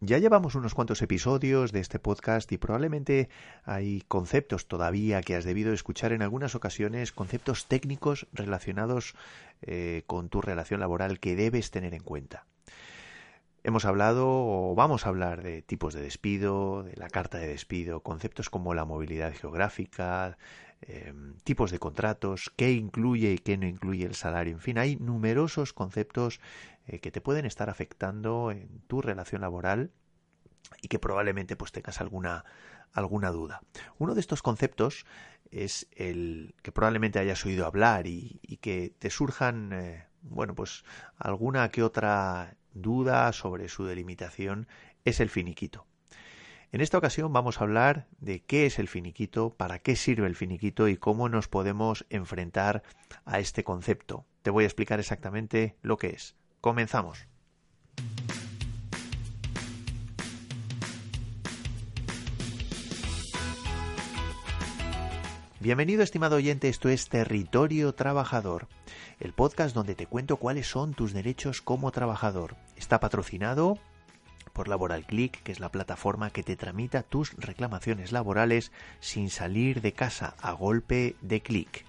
Ya llevamos unos cuantos episodios de este podcast y probablemente hay conceptos todavía que has debido escuchar en algunas ocasiones, conceptos técnicos relacionados eh, con tu relación laboral que debes tener en cuenta. Hemos hablado o vamos a hablar de tipos de despido, de la carta de despido, conceptos como la movilidad geográfica, em, tipos de contratos, qué incluye y qué no incluye el salario. En fin, hay numerosos conceptos eh, que te pueden estar afectando en tu relación laboral y que probablemente pues tengas alguna alguna duda. Uno de estos conceptos es el que probablemente hayas oído hablar y, que te surjan eh, bueno pues alguna que otra duda sobre su delimitación es el finiquito. En esta ocasión vamos a hablar de qué es el finiquito, para qué sirve el finiquito y cómo nos podemos enfrentar a este concepto. Te voy a explicar exactamente lo que es. Comenzamos. Bienvenido estimado oyente, esto es Territorio Trabajador, el podcast donde te cuento cuáles son tus derechos como trabajador. Está patrocinado por Laboral Click, que es la plataforma que te tramita tus reclamaciones laborales sin salir de casa a golpe de clic.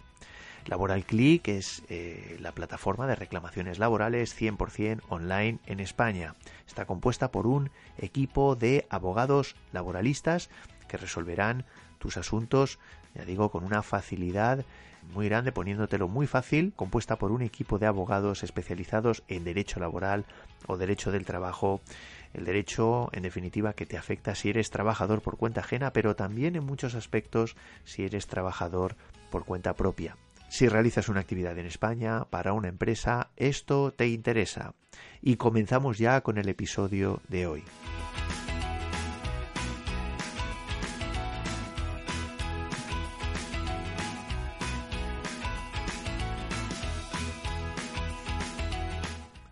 Laboral Click es eh, la plataforma de reclamaciones laborales 100% online en España. Está compuesta por un equipo de abogados laboralistas que resolverán tus asuntos, ya digo, con una facilidad muy grande, poniéndotelo muy fácil, compuesta por un equipo de abogados especializados en derecho laboral o derecho del trabajo, el derecho, en definitiva, que te afecta si eres trabajador por cuenta ajena, pero también en muchos aspectos si eres trabajador por cuenta propia. Si realizas una actividad en España para una empresa, esto te interesa. Y comenzamos ya con el episodio de hoy.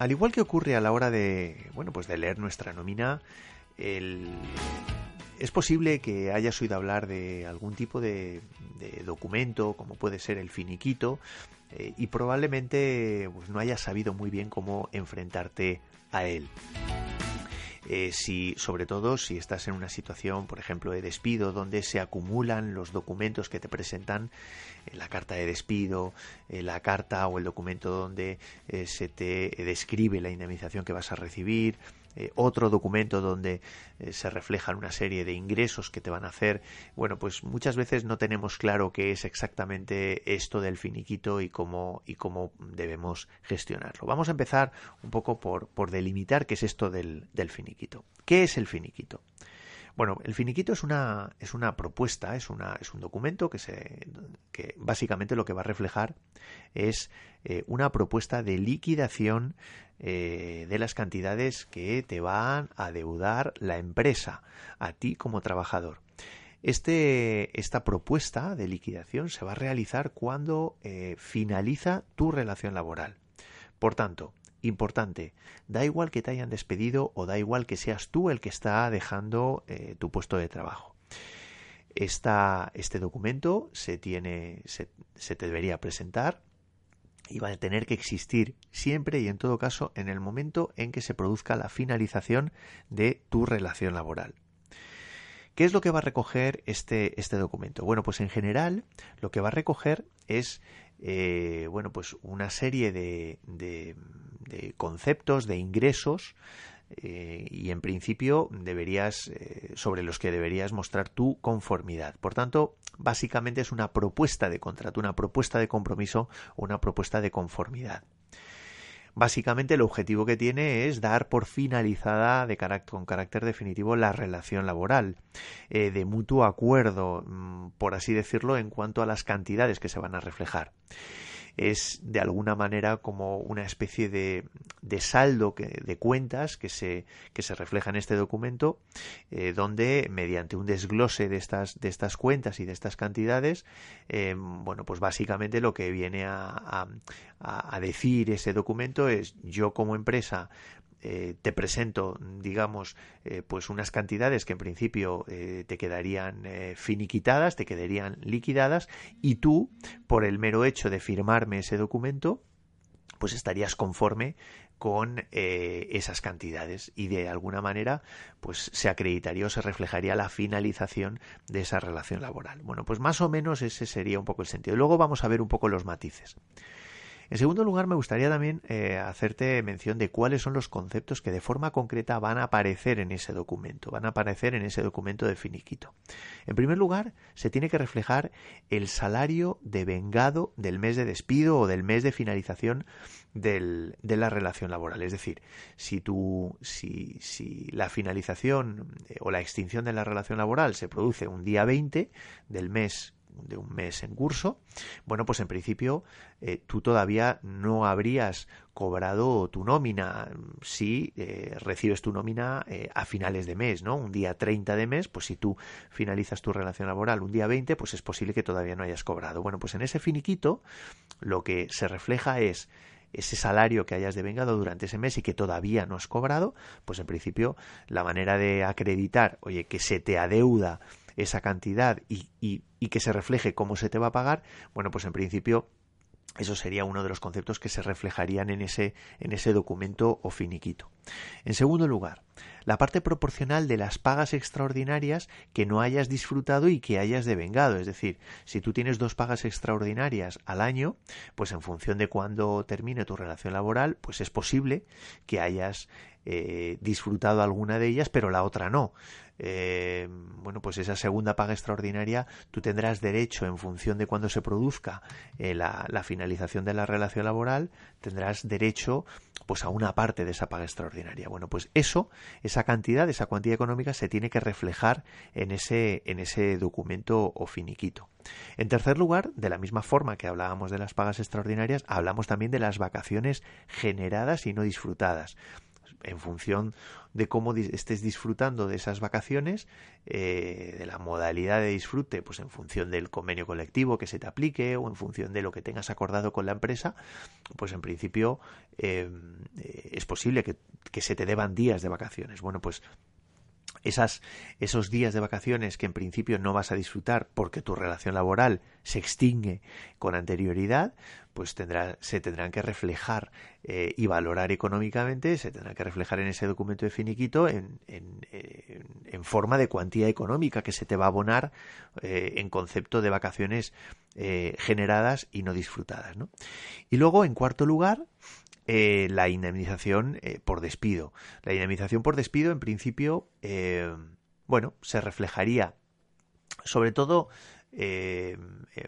Al igual que ocurre a la hora de, bueno, pues de leer nuestra nómina, es posible que hayas oído hablar de algún tipo de, documento, como puede ser el finiquito, eh, y probablemente pues, no hayas sabido muy bien cómo enfrentarte a él. Eh, si, sobre todo si estás en una situación, por ejemplo, de despido, donde se acumulan los documentos que te presentan, eh, la carta de despido, la carta o el documento donde se te describe la indemnización que vas a recibir, eh, otro documento donde eh, se reflejan una serie de ingresos que te van a hacer. Bueno, pues muchas veces no tenemos claro qué es exactamente esto del finiquito y cómo, y cómo debemos gestionarlo. Vamos a empezar un poco por, por delimitar qué es esto del, del finiquito. ¿Qué es el finiquito? Bueno, el finiquito es una, es una propuesta, es, una, es un documento que, se, que básicamente lo que va a reflejar es eh, una propuesta de liquidación eh, de las cantidades que te van a deudar la empresa a ti como trabajador. Este, esta propuesta de liquidación se va a realizar cuando eh, finaliza tu relación laboral. Por tanto, Importante, da igual que te hayan despedido o da igual que seas tú el que está dejando eh, tu puesto de trabajo. este documento se, tiene, se, se te debería presentar y va a tener que existir siempre y en todo caso en el momento en que se produzca la finalización de tu relación laboral. ¿Qué es lo que va a recoger este, este documento? Bueno, pues en general lo que va a recoger es eh, bueno, pues una serie de, de, conceptos, de ingresos, eh, y en principio deberías eh, sobre los que deberías mostrar tu conformidad. Por tanto, básicamente es una propuesta de contrato, una propuesta de compromiso, una propuesta de conformidad. Básicamente el objetivo que tiene es dar por finalizada de con carácter definitivo la relación laboral, eh, de mutuo acuerdo, mm, por así decirlo, en cuanto a las cantidades que se van a reflejar. Es de alguna manera como una especie de, de saldo de cuentas que se, que se refleja en este documento, eh, donde mediante un desglose de estas, de estas cuentas y de estas cantidades, eh, bueno, pues básicamente lo que viene a, a decir ese documento es yo como empresa eh, te presento, digamos, pues unas cantidades que en principio eh, te quedarían finiquitadas, te quedarían liquidadas, y tú, por el mero hecho de firmarme ese documento, pues estarías conforme con eh, esas cantidades y de alguna manera pues se acreditaría o se reflejaría la finalización de esa relación laboral. Bueno, pues más o menos ese sería un poco el sentido. Luego vamos a ver un poco los matices. En segundo lugar, me gustaría también eh, hacerte mención de cuáles son los conceptos que de forma concreta van a aparecer en ese documento, van a aparecer en ese documento de finiquito. En primer lugar, se tiene que reflejar el salario de vengado del mes de despido o del mes de finalización de la relación laboral. Es decir, si, si la finalización eh, o la extinción de la relación laboral se produce un día 20 del mes de un mes en curso, bueno, pues en principio eh, tú todavía no habrías cobrado tu nómina si eh, recibes tu nómina eh, a finales de mes, ¿no? Un día 30 de mes, pues si tú finalizas tu relación laboral un día 20, pues es posible que todavía no hayas cobrado. Bueno, pues en ese finiquito lo que se refleja es ese salario que hayas devengado durante ese mes y que todavía no has cobrado, pues en principio la manera de acreditar, oye, que se te adeuda esa cantidad y, y, y que se refleje cómo se te va a pagar, bueno, pues en principio eso sería uno de los conceptos que se reflejarían en ese, en ese documento o finiquito. En segundo lugar, la parte proporcional de las pagas extraordinarias que no hayas disfrutado y que hayas devengado. Es decir, si tú tienes dos pagas extraordinarias al año, pues en función de cuándo termine tu relación laboral, pues es posible que hayas eh, disfrutado alguna de ellas, pero la otra no. Eh, bueno, pues esa segunda paga extraordinaria tú tendrás derecho en función de cuando se produzca eh, la, finalización de la relación laboral, tendrás derecho pues a una parte de esa paga extraordinaria. Bueno, pues eso, esa cantidad, esa cuantía económica se tiene que reflejar en ese, en ese documento o finiquito. En tercer lugar, de la misma forma que hablábamos de las pagas extraordinarias, hablamos también de las vacaciones generadas y no disfrutadas en función de cómo estés disfrutando de esas vacaciones, eh, de la modalidad de disfrute, pues en función del convenio colectivo que se te aplique o en función de lo que tengas acordado con la empresa, pues en principio eh, es posible que, que se te deban días de vacaciones. Bueno, pues esas, esos días de vacaciones que en principio no vas a disfrutar porque tu relación laboral se extingue con anterioridad, pues tendrá, se tendrán que reflejar eh, y valorar económicamente, se tendrán que reflejar en ese documento de finiquito en, en, en, forma de cuantía económica que se te va a abonar eh, en concepto de vacaciones eh, generadas y no disfrutadas. ¿no? Y luego, en cuarto lugar, eh, la indemnización eh, por despido. La indemnización por despido, en principio, eh, bueno, se reflejaría sobre todo,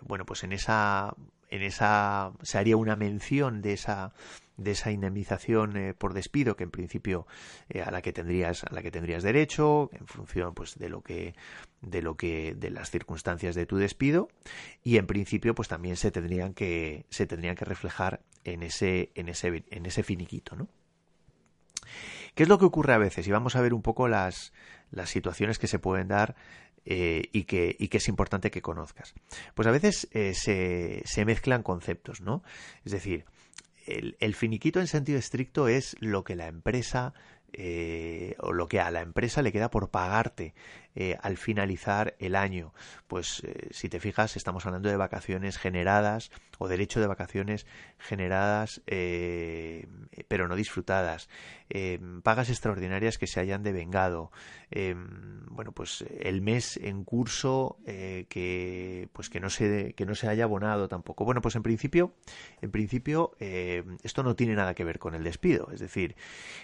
bueno, pues en esa, en esa, se haría una mención de esa de esa indemnización eh, por despido que en principio eh, a la que tendrías a la que tendrías derecho en función pues de lo que de lo que de las circunstancias de tu despido y en principio pues también se tendrían que se tendrían que reflejar en ese en ese en ese finiquito no ¿Qué es lo que ocurre a veces? Y vamos a ver un poco las, las situaciones que se pueden dar eh, y, que, y que es importante que conozcas. Pues a veces se, se mezclan conceptos, ¿no? Es decir, el, finiquito en sentido estricto es lo que la empresa eh, o lo que a la empresa le queda por pagarte eh, al finalizar el año. Pues eh, si te fijas, estamos hablando de vacaciones generadas o derecho de vacaciones generadas pero no disfrutadas, pagas extraordinarias que se hayan devengado, bueno, pues el mes en curso que pues que no se que no se haya abonado tampoco. Bueno, pues en principio, en principio esto no tiene nada que ver con el despido, es decir,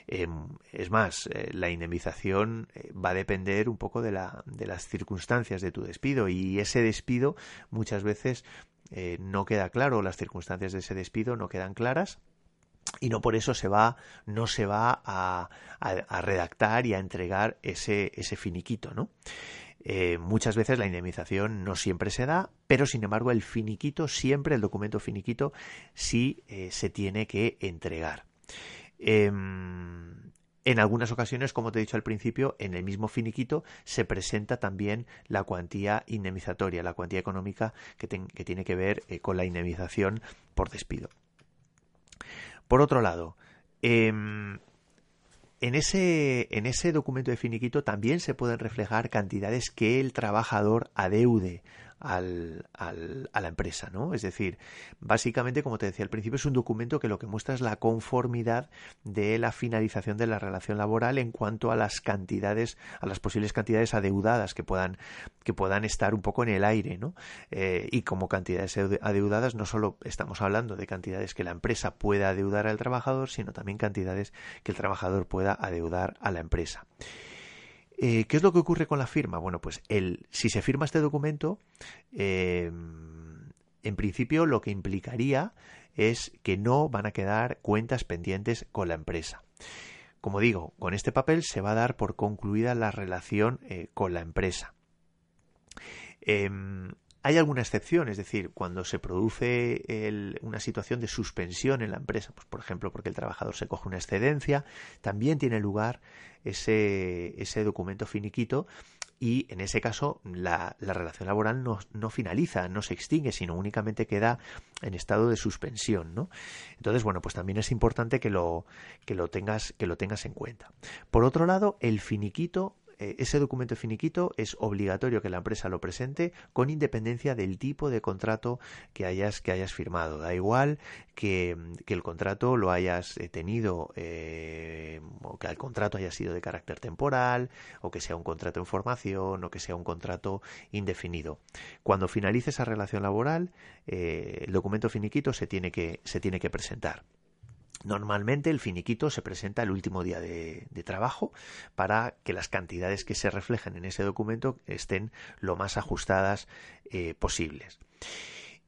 em, es más, eh, la indemnización eh, va a depender un poco de, la, de las circunstancias de tu despido y ese despido muchas veces eh, no queda claro, las circunstancias de ese despido no quedan claras y no por eso se va, no se va a, a, redactar y a entregar ese, ese finiquito, ¿no? muchas veces la indemnización no siempre se da, pero sin embargo el finiquito, siempre el documento finiquito, sí se tiene que entregar. Em, en algunas ocasiones, como te he dicho al principio, en el mismo finiquito se presenta también la cuantía indemnizatoria, la cuantía económica que, tiene que ver eh, con la indemnización por despido. Por otro lado, em, en, ese, en ese documento de finiquito también se pueden reflejar cantidades que el trabajador adeude al, al, a la empresa, ¿no? Es decir, básicamente, como te decía al principio, es un documento que lo que muestra es la conformidad de la finalización de la relación laboral en cuanto a las cantidades, a las posibles cantidades adeudadas que puedan, que puedan estar un poco en el aire, ¿no? Eh, y como cantidades adeudadas, no solo estamos hablando de cantidades que la empresa pueda adeudar al trabajador, sino también cantidades que el trabajador pueda adeudar a la empresa. Eh, ¿Qué es lo que ocurre con la firma? Bueno, pues el, si se firma este documento, eh, en principio lo que implicaría es que no van a quedar cuentas pendientes con la empresa. Como digo, con este papel se va a dar por concluida la relación eh, con la empresa. Em, hay alguna excepción, es decir, cuando se produce una situación de suspensión en la empresa, pues por ejemplo porque el trabajador se coge una excedencia, también tiene lugar ese, ese documento finiquito y en ese caso la, relación laboral no, no, finaliza, no se extingue, sino únicamente queda en estado de suspensión, ¿no? Entonces, bueno, pues también es importante que lo, que lo tengas, que lo tengas en cuenta. Por otro lado, el finiquito ese documento finiquito es obligatorio que la empresa lo presente con independencia del tipo de contrato que hayas, que hayas firmado. Da igual que, el contrato lo hayas eh, tenido eh, o que el contrato haya sido de carácter temporal o que sea un contrato en formación o que sea un contrato indefinido. Cuando finalice esa relación laboral, el documento finiquito se tiene que, se tiene que presentar. Normalmente el finiquito se presenta el último día de, trabajo para que las cantidades que se reflejan en ese documento estén lo más ajustadas eh, posibles.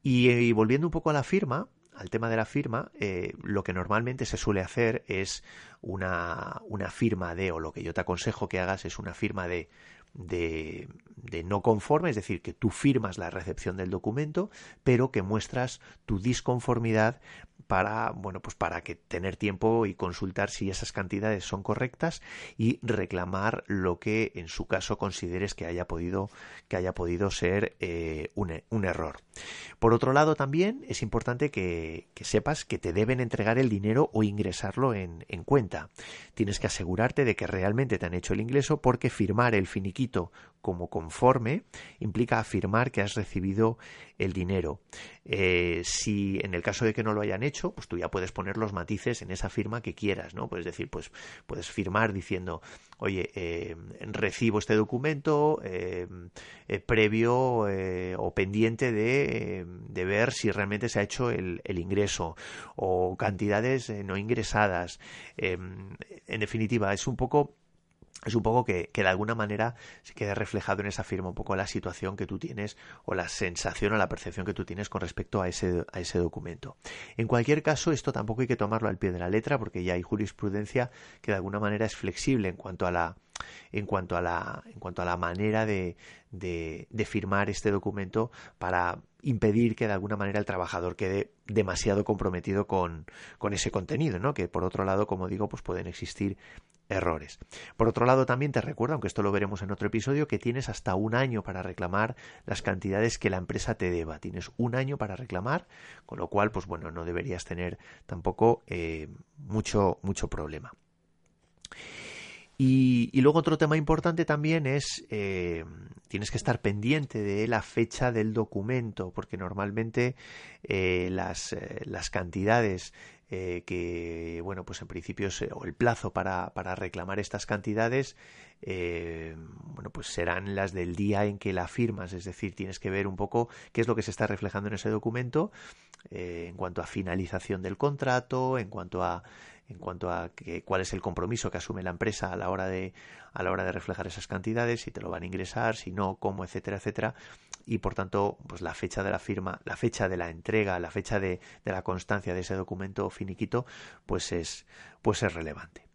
Y, volviendo un poco a la firma, al tema de la firma, eh, lo que normalmente se suele hacer es una, una, firma de, o lo que yo te aconsejo que hagas es una firma de, de, de, no conforme, es decir, que tú firmas la recepción del documento, pero que muestras tu disconformidad para, bueno, pues para que tener tiempo y consultar si esas cantidades son correctas y reclamar lo que en su caso consideres que haya podido, que haya podido ser eh, un, un, error. Por otro lado, también es importante que, sepas que te deben entregar el dinero o ingresarlo en, en cuenta. Tienes que asegurarte de que realmente te han hecho el ingreso porque firmar el finiquito como conforme implica afirmar que has recibido el dinero. Eh, si en el caso de que no lo hayan hecho, pues tú ya puedes poner los matices en esa firma que quieras, ¿no? Puedes decir, pues puedes firmar diciendo, oye, eh, recibo este documento eh, previo o pendiente de, ver si realmente se ha hecho el ingreso o cantidades no ingresadas. en definitiva, es un poco es un poco que, que, de alguna manera se quede reflejado en esa firma un poco la situación que tú tienes o la sensación o la percepción que tú tienes con respecto a ese, a ese documento. En cualquier caso, esto tampoco hay que tomarlo al pie de la letra porque ya hay jurisprudencia que de alguna manera es flexible en cuanto a la en cuanto a la en cuanto a la manera de, de, firmar este documento para impedir que de alguna manera el trabajador quede demasiado comprometido con, con ese contenido, ¿no? Que por otro lado, como digo, pues pueden existir errores. Por otro lado, también te recuerdo, aunque esto lo veremos en otro episodio, que tienes hasta un año para reclamar las cantidades que la empresa te deba. Tienes un año para reclamar, con lo cual, pues bueno, no deberías tener tampoco eh, mucho, mucho problema. Y, luego otro tema importante también es, eh, tienes que estar pendiente de la fecha del documento, porque normalmente eh, las, las, cantidades eh, que, bueno, pues en principio o el plazo para, para reclamar estas cantidades, eh, bueno, pues serán las del día en que la firmas, es decir, tienes que ver un poco qué es lo que se está reflejando en ese documento eh, en cuanto a finalización del contrato, en cuanto a en cuanto a que, cuál es el compromiso que asume la empresa a la hora de a la hora de reflejar esas cantidades, si te lo van a ingresar, si no, cómo, etcétera, etcétera, y por tanto, pues la fecha de la firma, la fecha de la entrega, la fecha de, de la constancia de ese documento finiquito, pues es, pues es relevante.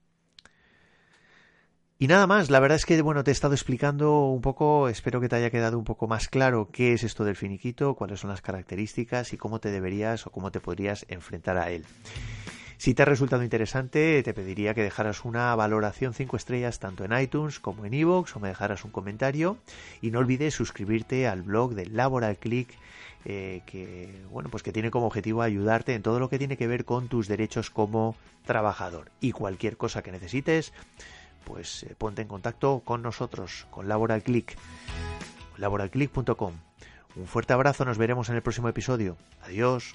Y nada más, la verdad es que bueno, te he estado explicando un poco, espero que te haya quedado un poco más claro qué es esto del finiquito, cuáles son las características y cómo te deberías o cómo te podrías enfrentar a él. Si te ha resultado interesante, te pediría que dejaras una valoración 5 estrellas tanto en iTunes como en iVoox o me dejaras un comentario. Y no olvides suscribirte al blog de Laboral Click, eh, que, bueno, pues que tiene como objetivo ayudarte en todo lo que tiene que ver con tus derechos como trabajador. Y cualquier cosa que necesites, pues eh, ponte en contacto con nosotros, con Laboral Click, laboralclick.com. Un fuerte abrazo, nos veremos en el próximo episodio. Adiós.